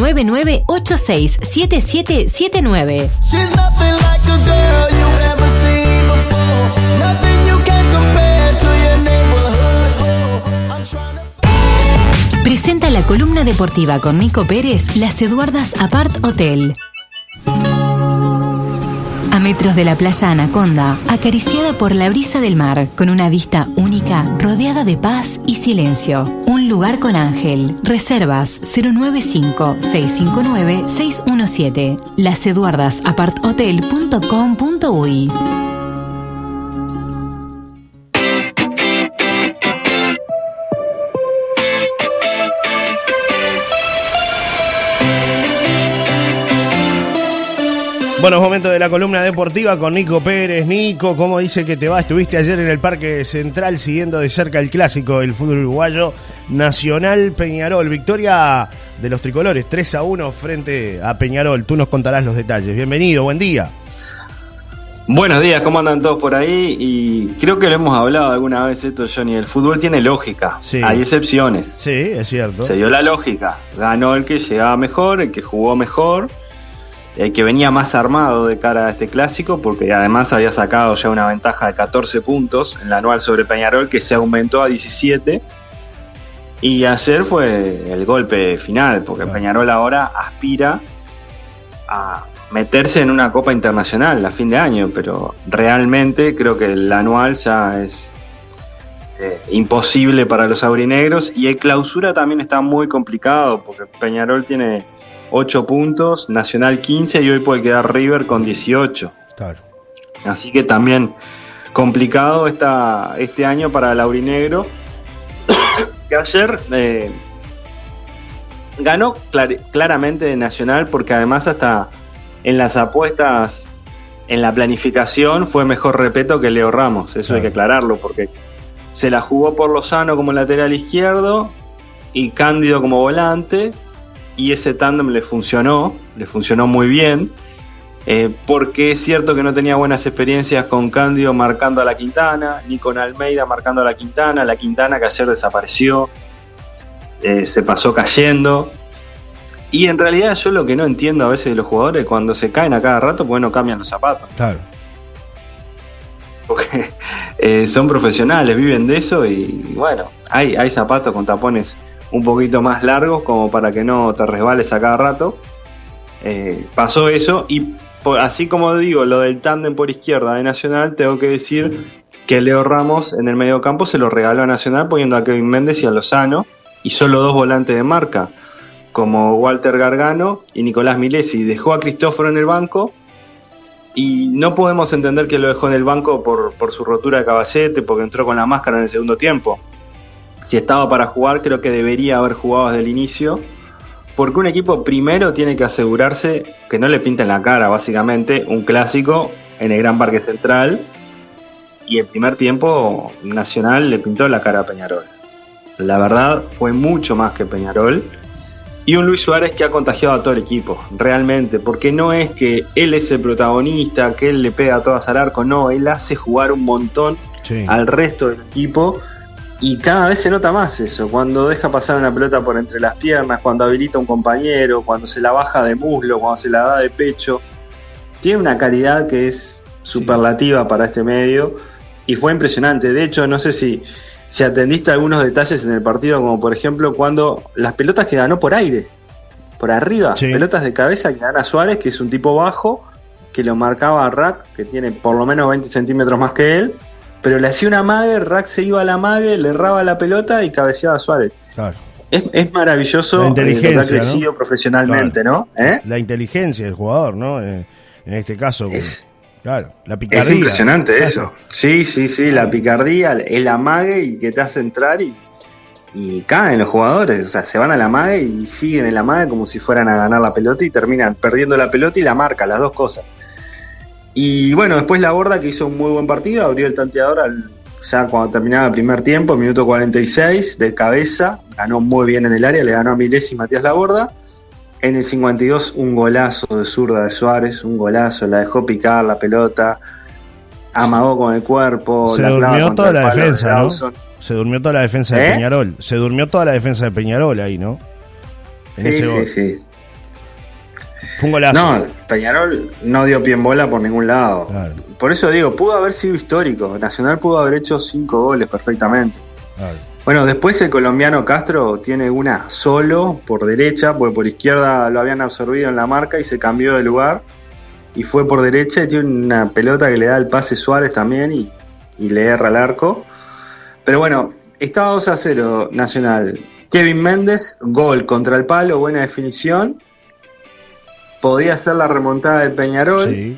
99867779. She's nothing like a girl you ever seen before. Nothing you can compare to your neighborhood. I'm trying to Presenta la columna deportiva con Nico Pérez, Las Eduardas Apart Hotel. A metros de la playa Anaconda, acariciada por la brisa del mar, con una vista única, rodeada de paz y silencio. Un lugar con ángel. Reservas 095-659-617. Laseduardasaparthotel.com.uy Bueno, momento de la columna deportiva con Nico Pérez. Nico, ¿cómo dice que te va? Estuviste ayer en el Parque Central siguiendo de cerca el clásico del fútbol uruguayo Nacional Peñarol. Victoria de los tricolores 3 a 1 frente a Peñarol. Tú nos contarás los detalles. Bienvenido, buen día. Buenos días, ¿cómo andan todos por ahí? Y creo que lo hemos hablado alguna vez esto, Johnny. El fútbol tiene lógica. Sí. Hay excepciones. Sí, es cierto. Se dio la lógica. Ganó el que llegaba mejor, el que jugó mejor, el que venía más armado de cara a este clásico, porque además había sacado ya una ventaja de 14 puntos en la anual sobre Peñarol, que se aumentó a 17. Y ayer fue el golpe final, porque. Peñarol ahora aspira a meterse en una Copa Internacional a fin de año, pero realmente creo que el anual ya es eh, imposible para los aurinegros y el clausura también está muy complicado porque Peñarol tiene 8 puntos, Nacional 15 y hoy puede quedar River con 18. Claro. Así que también complicado este año para el aurinegro. que ayer eh, ganó clar- claramente de Nacional porque además hasta en las apuestas, en la planificación fue mejor Repeto que Leo Ramos. Eso hay que aclararlo porque se la jugó por Lozano como lateral izquierdo y Cándido como volante y ese tándem le funcionó, le funcionó muy bien. Eh, porque es cierto que no tenía buenas experiencias con Cándido marcando a la Quintana, ni con Almeida marcando a la Quintana, la Quintana que ayer desapareció, eh, se pasó cayendo. Y en realidad yo lo que no entiendo a veces de los jugadores cuando se caen a cada rato, pues no cambian los zapatos. Claro. Porque eh, son profesionales, viven de eso y bueno, hay, hay zapatos con tapones un poquito más largos como para que no te resbales a cada rato. Eh, pasó eso y por- así como digo lo del tándem por izquierda de Nacional, tengo que decir que Leo Ramos en el medio campo se lo regaló a Nacional poniendo a Kevin Méndez y a Lozano y solo dos volantes de marca como Walter Gargano y Nicolás Milesi. Dejó a Cristóforo en el banco y no podemos entender que lo dejó en el banco por, por su rotura de caballete, porque entró con la máscara en el segundo tiempo. Si estaba para jugar, creo que debería haber jugado desde el inicio, porque un equipo primero tiene que asegurarse que no le pinten la cara, básicamente, un clásico en el Gran Parque Central, y el primer tiempo Nacional le pintó la cara a Peñarol. La verdad fue mucho más que Peñarol. Y un Luis Suárez que ha contagiado a todo el equipo, realmente, porque no es que él es el protagonista, que él le pega a todas al arco, no, él hace jugar un montón Sí. al resto del equipo y cada vez se nota más eso, cuando deja pasar una pelota por entre las piernas, cuando habilita a un compañero, cuando se la baja de muslo, cuando se la da de pecho, tiene una calidad que es superlativa para este medio y fue impresionante, de hecho no sé si, si atendiste algunos detalles en el partido, como por ejemplo cuando las pelotas que ganó por aire, por arriba, Sí. pelotas de cabeza que gana Suárez, que es un tipo bajo, que lo marcaba a Rack, que tiene por lo menos 20 centímetros más que él, pero le hacía una mague, Rack se iba a la mague, le erraba la pelota y cabeceaba a Suárez. Claro. Es, es maravilloso La eh, que ha inteligencia, crecido profesionalmente, ¿no? ¿Eh? La inteligencia del jugador, ¿no? Eh, en este caso. Es- claro. La picardía. Es impresionante Claro. eso. Sí, sí, sí, la picardía, el amague y que te hace entrar y, y caen los jugadores. O sea, se van a la amague y siguen en la amague como si fueran a ganar la pelota y terminan perdiendo la pelota y la marca, las dos cosas. Y bueno, después la Borda que hizo un muy buen partido, abrió el tanteador al, ya cuando terminaba el primer tiempo, minuto 46, de cabeza, ganó muy bien en el área, le ganó a Miles y Matías Laborda. En el 52 un golazo de zurda de Suárez, un golazo, la dejó picar la pelota, amagó con el cuerpo, Se la durmió toda la de defensa, ¿no? Se durmió toda la defensa de ¿Eh? Peñarol. Se durmió toda la defensa de Peñarol ahí, ¿no? En Sí, sí, sí. Fue un golazo. No, Peñarol no dio pie en bola por ningún lado. Claro. Por eso digo, pudo haber sido histórico. Nacional pudo haber hecho cinco goles perfectamente. Claro. Bueno, después el colombiano Castro tiene una solo por derecha, porque por izquierda lo habían absorbido en la marca y se cambió de lugar. Y fue por derecha y tiene una pelota que le da el pase Suárez también y, y le erra al arco. Pero bueno, estaba 2 a 0 Nacional. Kevin Méndez, gol contra el palo, buena definición. Podía ser la remontada de Peñarol. Sí.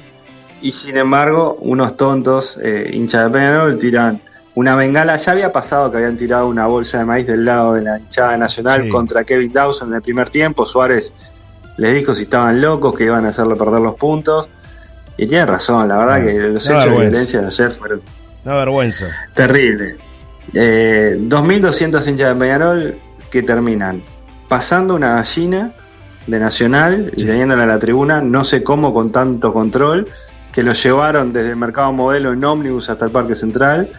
Y sin embargo, unos tontos eh, hinchas de Peñarol tiran una bengala. Ya había pasado que habían tirado una bolsa de maíz del lado de la hinchada nacional Sí. contra Kevin Dawson en el primer tiempo. Suárez les dijo si estaban locos, que iban a hacerle perder los puntos. Y tiene razón, la verdad Ah, que los hechos de violencia de ayer fueron Una vergüenza. terribles. Eh, 2.200 hinchas de Peñarol que terminan pasando una gallina de Nacional y teniéndola en la tribuna, no sé cómo con tanto control, que lo llevaron desde el mercado modelo en ómnibus hasta el Parque Central.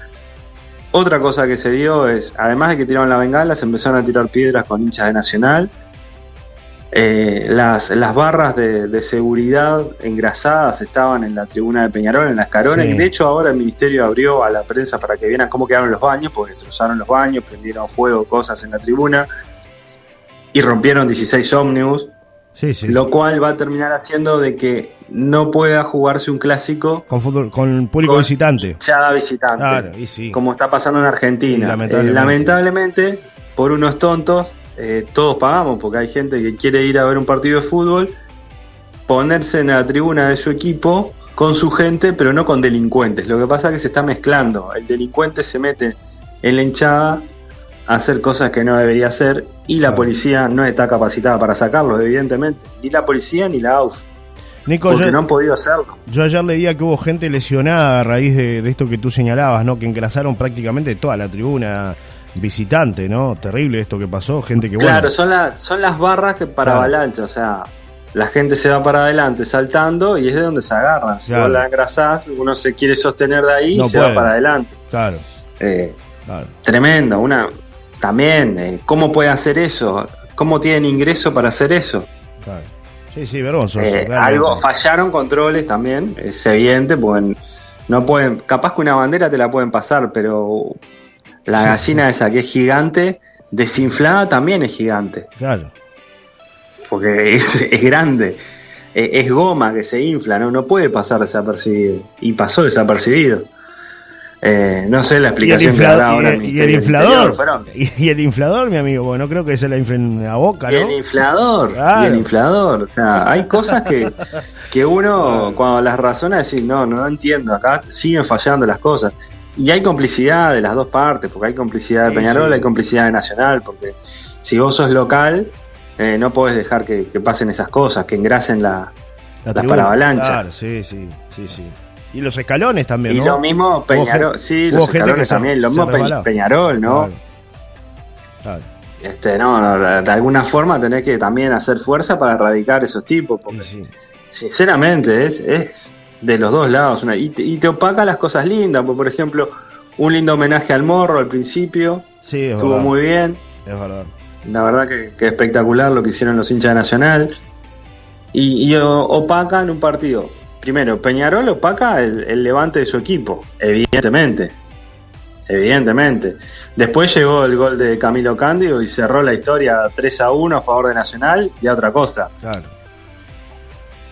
Otra cosa que se dio es, además de que tiraron la bengala, se empezaron a tirar piedras con hinchas de Nacional. Eh, las, las barras de, de seguridad engrasadas estaban en la tribuna de Peñarol, en las caronas. Sí. y De hecho, ahora el ministerio abrió a la prensa para que vieran cómo quedaron los baños, porque destrozaron los baños, prendieron fuego, cosas en la tribuna y rompieron 16 ómnibus. Sí, sí. Lo cual va a terminar haciendo de que no pueda jugarse un clásico Con, fútbol, con público Con- visitante. hinchada visitante. Claro, y sí. Como está pasando en Argentina. lamentablemente. Eh, lamentablemente, por unos tontos, eh, todos pagamos, porque hay gente que quiere ir a ver un partido de fútbol, ponerse en la tribuna de su equipo con su gente, pero no con delincuentes. Lo que pasa es que se está mezclando. El delincuente se mete en la hinchada hacer cosas que no debería hacer y la policía no está capacitada para sacarlo, evidentemente. Ni la policía ni la AUF, Nico, porque yo, no han podido hacerlo. yo ayer leía que hubo gente lesionada a raíz de, de esto que tú señalabas, ¿no? Que engrasaron prácticamente toda la tribuna visitante, ¿no? Terrible esto que pasó. Gente que, bueno. Claro, son, las son las barras que para Claro. avalancha, o sea, la gente se va para adelante saltando y es de donde se agarran. Si Claro. vos la engrasás, uno se quiere sostener de ahí No y se puede. va para adelante. Claro, Eh, claro. tremendo, una también, eh, ¿cómo puede hacer eso? ¿Cómo tienen ingreso para hacer eso? claro. Sí, sí, vergonzoso. Eh, algo fallaron controles también, es evidente, porque no pueden, capaz que una bandera te la pueden pasar, pero la Sí. gallina esa que es gigante, desinflada también es gigante. Claro. porque es, es grande, Eh, es goma que se infla, ¿no? no puede pasar desapercibido. Y pasó desapercibido. Eh, no sé la Y explicación que da ahora y el y inflador. Y, y el inflador, mi amigo. Bueno, no creo que se la inflen a boca, Y ¿no? el inflador, Claro. y el inflador. O sea, hay cosas que, que uno, cuando las razona, decir, no, no entiendo, acá siguen fallando las cosas. Y hay complicidad de las dos partes, porque hay complicidad de Peñarol, sí. hay complicidad de Nacional, porque si vos sos local, eh, no podés dejar que, que pasen esas cosas, que engrasen la, La la tribuna. Claro, sí, sí, sí, sí. Y los escalones también, Y ¿no? lo mismo Peñarol, sí, los gente escalones se- también, lo mismo Pe-. Peñarol, ¿no? Claro. Claro. Este, no, no, de alguna forma tenés que también hacer fuerza para erradicar esos tipos, Y porque sí. sinceramente es, es de los dos lados, una- y, te, y te opaca las cosas lindas, porque, por ejemplo, un lindo homenaje al morro al principio, Sí, es estuvo verdad. muy bien, Es verdad. la verdad que, que espectacular lo que hicieron los hinchas de Nacional, y, y opacan un partido. Primero, Peñarol opaca el, el levante de su equipo, evidentemente. Evidentemente. Después llegó el gol de Camilo Cándido y cerró la historia 3 a 1 a favor de Nacional y a otra costa. Claro.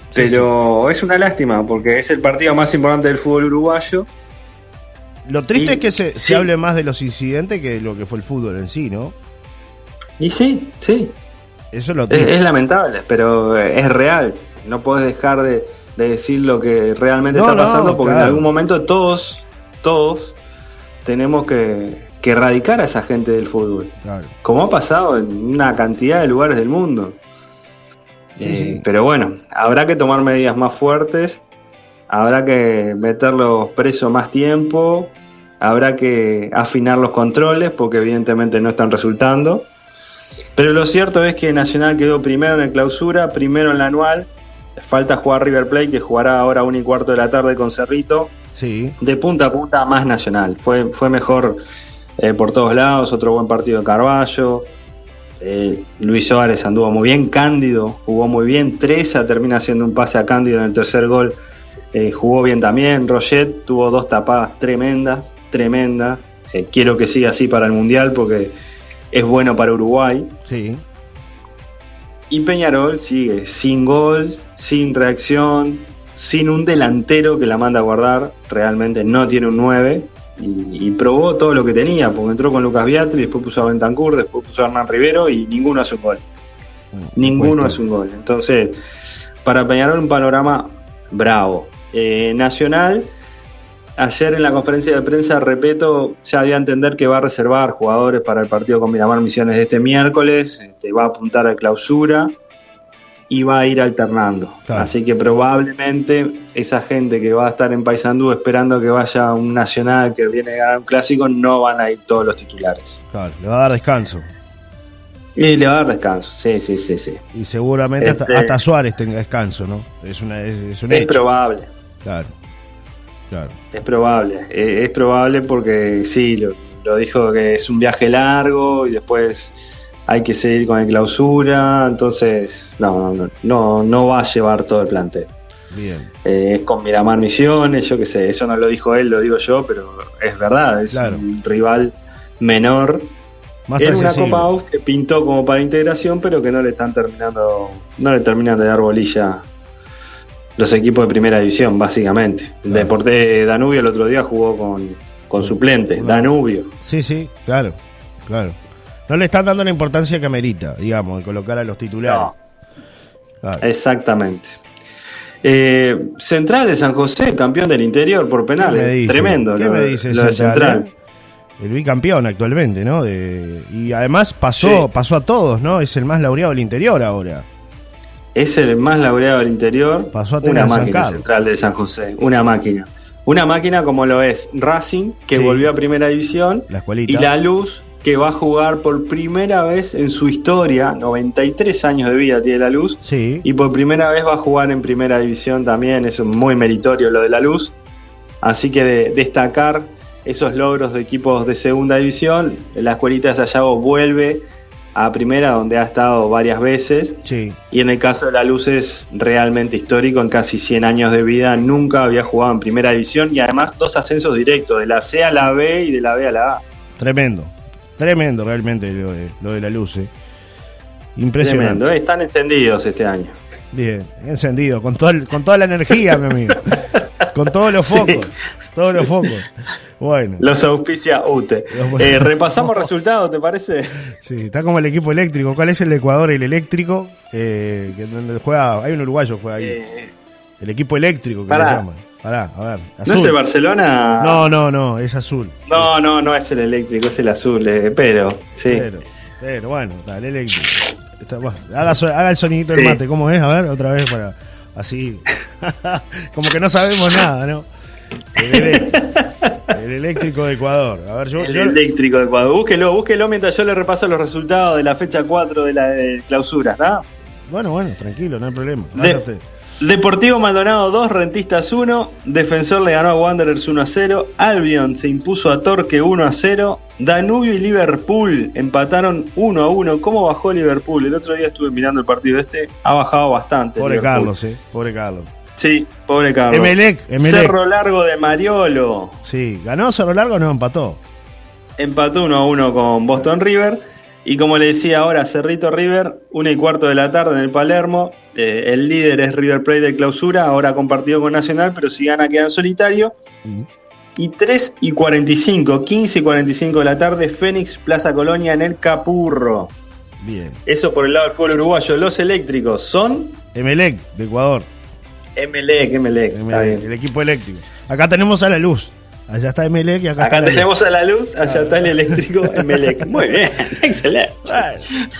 Sí, Pero es una lástima porque es el partido más importante del fútbol uruguayo. Lo triste Y- es que se, hable más de los incidentes que de lo que fue el fútbol en sí, ¿no? Y sí, sí, Eso es lo es, triste. es lamentable, pero es real. No puedes dejar de, de decir lo que realmente No, está no, pasando porque claro. en algún momento todos, todos tenemos que, que erradicar a esa gente del fútbol. Claro. como ha pasado en una cantidad de lugares del mundo. Sí, Eh, sí. Pero bueno, habrá que tomar medidas más fuertes, habrá que meterlos presos más tiempo, habrá que afinar los controles porque evidentemente no están resultando. Pero lo cierto es que Nacional quedó primero en el clausura, primero en la anual. Falta jugar River Plate que jugará ahora a y cuarto de la tarde con Cerrito Sí. de punta a punta más nacional. Fue, fue mejor eh, por todos lados, otro buen partido de Carballo. Eh, Luis Suárez anduvo muy bien, Cándido jugó muy bien, Treza termina haciendo un pase a Cándido en el tercer gol, eh, jugó bien también, Roget tuvo dos tapadas tremendas, tremendas, Eh, quiero que siga así para el Mundial porque es bueno para Uruguay. Sí. Y Peñarol sigue sin gol, sin reacción, sin un delantero que la manda a guardar, realmente no tiene un 9 y, y probó todo lo que tenía, porque entró con Lucas Beatriz, después puso a Bentancur, después puso a Hernán Rivero y ninguno hace un gol. Ninguno Cuesta. hace un gol. Entonces, para Peñarol un panorama bravo. Eh, Nacional, ayer en la conferencia de prensa, repito, ya dio a entender que va a reservar jugadores para el partido con Miramar Misiones de este miércoles, este, va a apuntar a clausura y va a ir alternando. Claro. Así que probablemente esa gente que va a estar en Paysandú esperando que vaya un Nacional que viene a ganar un clásico, no van a ir todos los titulares. Claro, le va a dar descanso. Y le va a dar descanso, sí, sí, sí, sí. Y seguramente hasta, Este- hasta Suárez tenga descanso, ¿no? Es, una, es, es un Es hecho. probable. Claro. Claro. Es probable, es probable porque sí, lo, lo dijo que es un viaje largo y después hay que seguir con el clausura, entonces no, no, no, no va a llevar todo el plantel. Bien. Eh, es con Miramar Misiones, yo qué sé, eso no lo dijo él, lo digo yo, pero es verdad, es Claro. un rival menor. Más una accesible. Copa AUF que pintó como para integración, pero que no le están terminando, no le terminan de dar bolilla los equipos de primera división, básicamente. El Claro. Deporte Danubio el otro día jugó con, con suplentes, Danubio. Sí, sí, claro. Claro. No le están dando la importancia que amerita, digamos, de colocar a los titulares. No. Claro. Exactamente. Eh, Central de San José, campeón del interior por ¿Qué penales. Tremendo. ¿Qué lo, me dice lo de Central? Eh? El bicampeón actualmente, ¿no? De- y además pasó, Sí. pasó a todos, ¿no? Es el más laureado del interior ahora. Es el más laureado del interior. Pasó a tener una San máquina central de San José. Una máquina. Una máquina como lo es Racing, que Sí. volvió a primera división. La escuelita. Y La Luz, que va a jugar por primera vez en su historia. 93 años de vida tiene La Luz. Sí. Y por primera vez va a jugar en primera división también. Es muy meritorio lo de La Luz. Así que de- destacar esos logros de equipos de segunda división. La escuelita de Sayago vuelve a primera, donde ha estado varias veces. Sí. Y en el caso de La Luz es realmente histórico, en casi 100 años de vida nunca había jugado en primera división y además dos ascensos directos, de la C a la B y de la B a la A. Tremendo. Tremendo realmente lo de, lo de la luz. eh. Impresionante. Tremendo, ¿eh? están encendidos este año. Bien, encendido, con, todo el- con toda la energía, mi amigo. Con todos los Sí. focos. Todos los focos. Bueno, Los auspicia UTE. Los- Eh, repasamos resultados, ¿te parece? sí, está como el equipo eléctrico. ¿Cuál es el de Ecuador, el eléctrico? Eh, que donde juega, hay un uruguayo que juega ahí. Eh, El equipo eléctrico que Pará. le llaman. Pará, a ver. ¿No Azul. es el Barcelona? No, no, no, es azul. no, no, no es el eléctrico, es el azul, eh, pero sí. Pero, pero bueno, dale, eléctrico. Está- bueno, haga, haga el sonidito del Sí. mate, ¿cómo es? A ver, otra vez para. Así. Como que no sabemos nada, ¿no? El, elé- el eléctrico de Ecuador. A ver, yo. El yo- eléctrico de Ecuador. Búsquelo, búsquelo mientras yo le repaso los resultados de la fecha 4 de la de clausura, ¿está? Bueno, bueno, tranquilo, no hay problema. De-. Deportivo Maldonado 2, Rentistas 1. Defensor le ganó a Wanderers 1 a 0. Albion se impuso a Torque 1 a 0. Danubio y Liverpool empataron 1 a 1. ¿Cómo bajó Liverpool? El otro día estuve mirando el partido este. Ha bajado bastante. Pobre Liverpool. Carlos, eh. Pobre Carlos. Sí, pobre Carlos. Emelec, Emelec. Cerro Largo de Mariolo. Sí, ¿ganó Cerro Largo o no empató? Empató 1 a 1 con Boston River. Y como le decía ahora, Cerrito River, 1 y cuarto de la tarde en el Palermo. Eh, el líder es River Plate de clausura, ahora compartido con Nacional, pero si gana queda en solitario. Y 3 y 45, 15 y 45 de la tarde, Fénix Plaza Colonia en el Capurro. Bien. Eso por el lado del fútbol uruguayo. Los eléctricos son Emelec, de Ecuador. Emelec, Emelec. Emelec, el equipo eléctrico. Acá tenemos a la luz. Allá está Emelec y acá, Acá está luz. tenemos a la luz, allá está el eléctrico Emelec. Muy bien, excelente.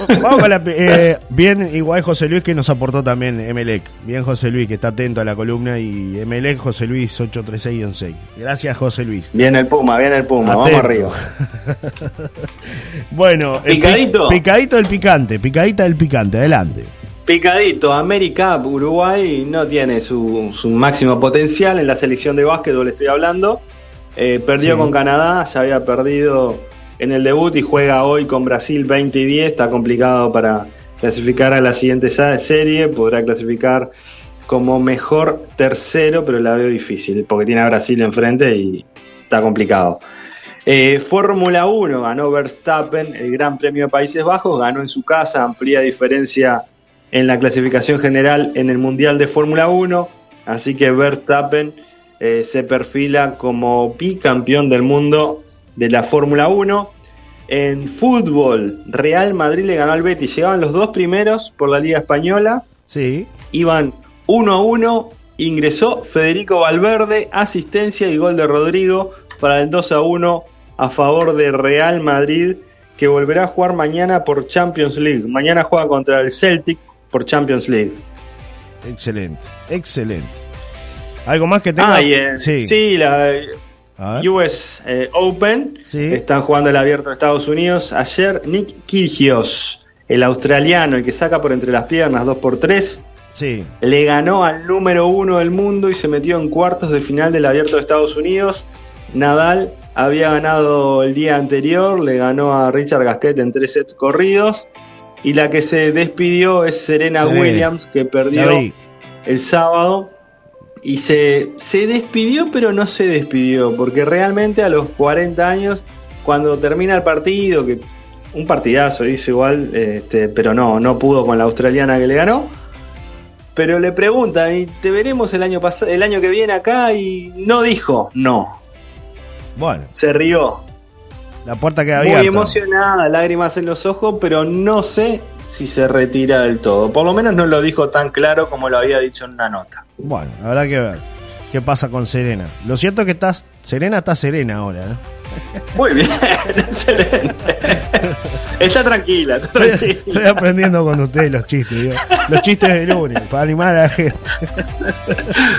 Bueno, Vamos con la. eh, bien, igual José Luis que nos aportó también Emelec. Bien, José Luis que está atento a la columna. Y Emelec, José Luis 83616. Gracias, José Luis. Bien el Puma, bien el Puma, vamos arriba. Bueno, el Picadito. picadito del picante. Picadita del picante. Adelante. Picadito, América, Uruguay no tiene su, su máximo potencial en la selección de básquetbol, estoy hablando. Eh, perdió Sí. con Canadá, ya había perdido en el debut y juega hoy con Brasil 20 y 10. Está complicado para clasificar a la siguiente serie. Podrá clasificar como mejor tercero, pero la veo difícil porque tiene a Brasil enfrente y está complicado. Eh, Fórmula 1 ganó Verstappen el Gran Premio de Países Bajos, ganó en su casa, amplía diferencia en la clasificación general en el Mundial de Fórmula 1, así que Verstappen eh, se perfila como bicampeón del mundo de la Fórmula 1. En fútbol, Real Madrid le ganó al Betis, llegaban los dos primeros por la Liga Española, Sí. iban 1 a 1, ingresó Federico Valverde, asistencia y gol de Rodrigo para el 2 a 1 a favor de Real Madrid, que volverá a jugar mañana por Champions League. Mañana juega contra el Celtic por Champions League. Excelente, excelente. ¿Algo más que tenga? Ah, y, eh, sí. sí, la. US eh, Open Sí. están jugando el abierto de Estados Unidos. Ayer Nick Kyrgios, el australiano, el que saca por entre las piernas 2 por 3 Sí. le ganó al número uno del mundo y se metió en cuartos de final del Abierto de Estados Unidos. Nadal había ganado el día anterior, le ganó a Richard Gasquet en tres sets corridos. Y la que se despidió es Serena. Williams, que perdió el sábado. Y se, se despidió, pero no se despidió, porque realmente a los 40 años, cuando termina el partido, que un partidazo hizo igual, este, pero no, no pudo con la australiana que le ganó. Pero le preguntan, ¿y te veremos el año el año que viene acá? Y no dijo, no. Bueno, Se rió. la puerta queda Muy abierta. emocionada, lágrimas en los ojos, pero no sé si se retira del todo. Por lo menos no lo dijo tan claro como lo había dicho en una nota. Bueno, habrá que ver qué pasa con Serena. Lo cierto es que estás, Serena está serena ahora. ¿eh? Muy bien, excelente. Está tranquila, está tranquila. estoy aprendiendo con ustedes los chistes, digo. los chistes de lunes, para animar a la gente.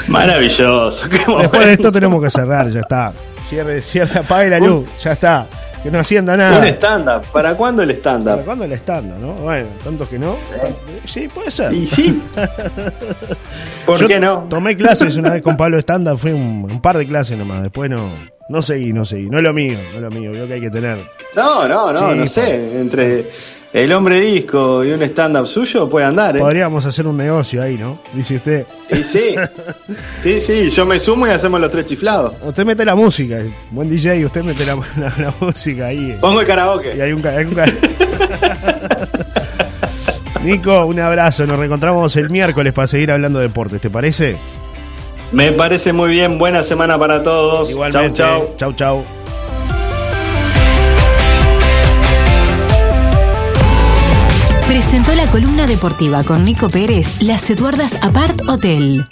Maravilloso. qué Después de esto tenemos que cerrar, ya está. Cierre, cierre, apague la luz, ya está. Que no hacienda Un nada. stand-up. ¿Para cuándo el ¿Para stand-up? cuándo el stand no? Bueno, tantos que no. Sí, puede ser. Y sí. ¿Por Yo qué no? Tomé clases una vez con Pablo Stand fue un, un par de clases nomás. Después no, no seguí, no seguí. No es lo mío, no es lo mío. Veo que hay que tener. No, no, no, no sé. Entre el hombre disco y un stand-up suyo puede andar, ¿eh? Podríamos hacer un negocio ahí, ¿no? Dice usted. Y sí. Sí, sí, yo me sumo y hacemos los tres chiflados. Usted mete la música, buen DJ, usted mete la, la- la música ahí. Pongo el Y karaoke. hay un, ca- hay un ca- Nico, un abrazo. Nos reencontramos el miércoles para seguir hablando de deportes, ¿te parece? Me parece muy bien. Buena semana para todos. Igualmente. Chau, chau. Chau, chau. Presentó la columna deportiva con Nico Pérez, Las Eduardas Apart Hotel.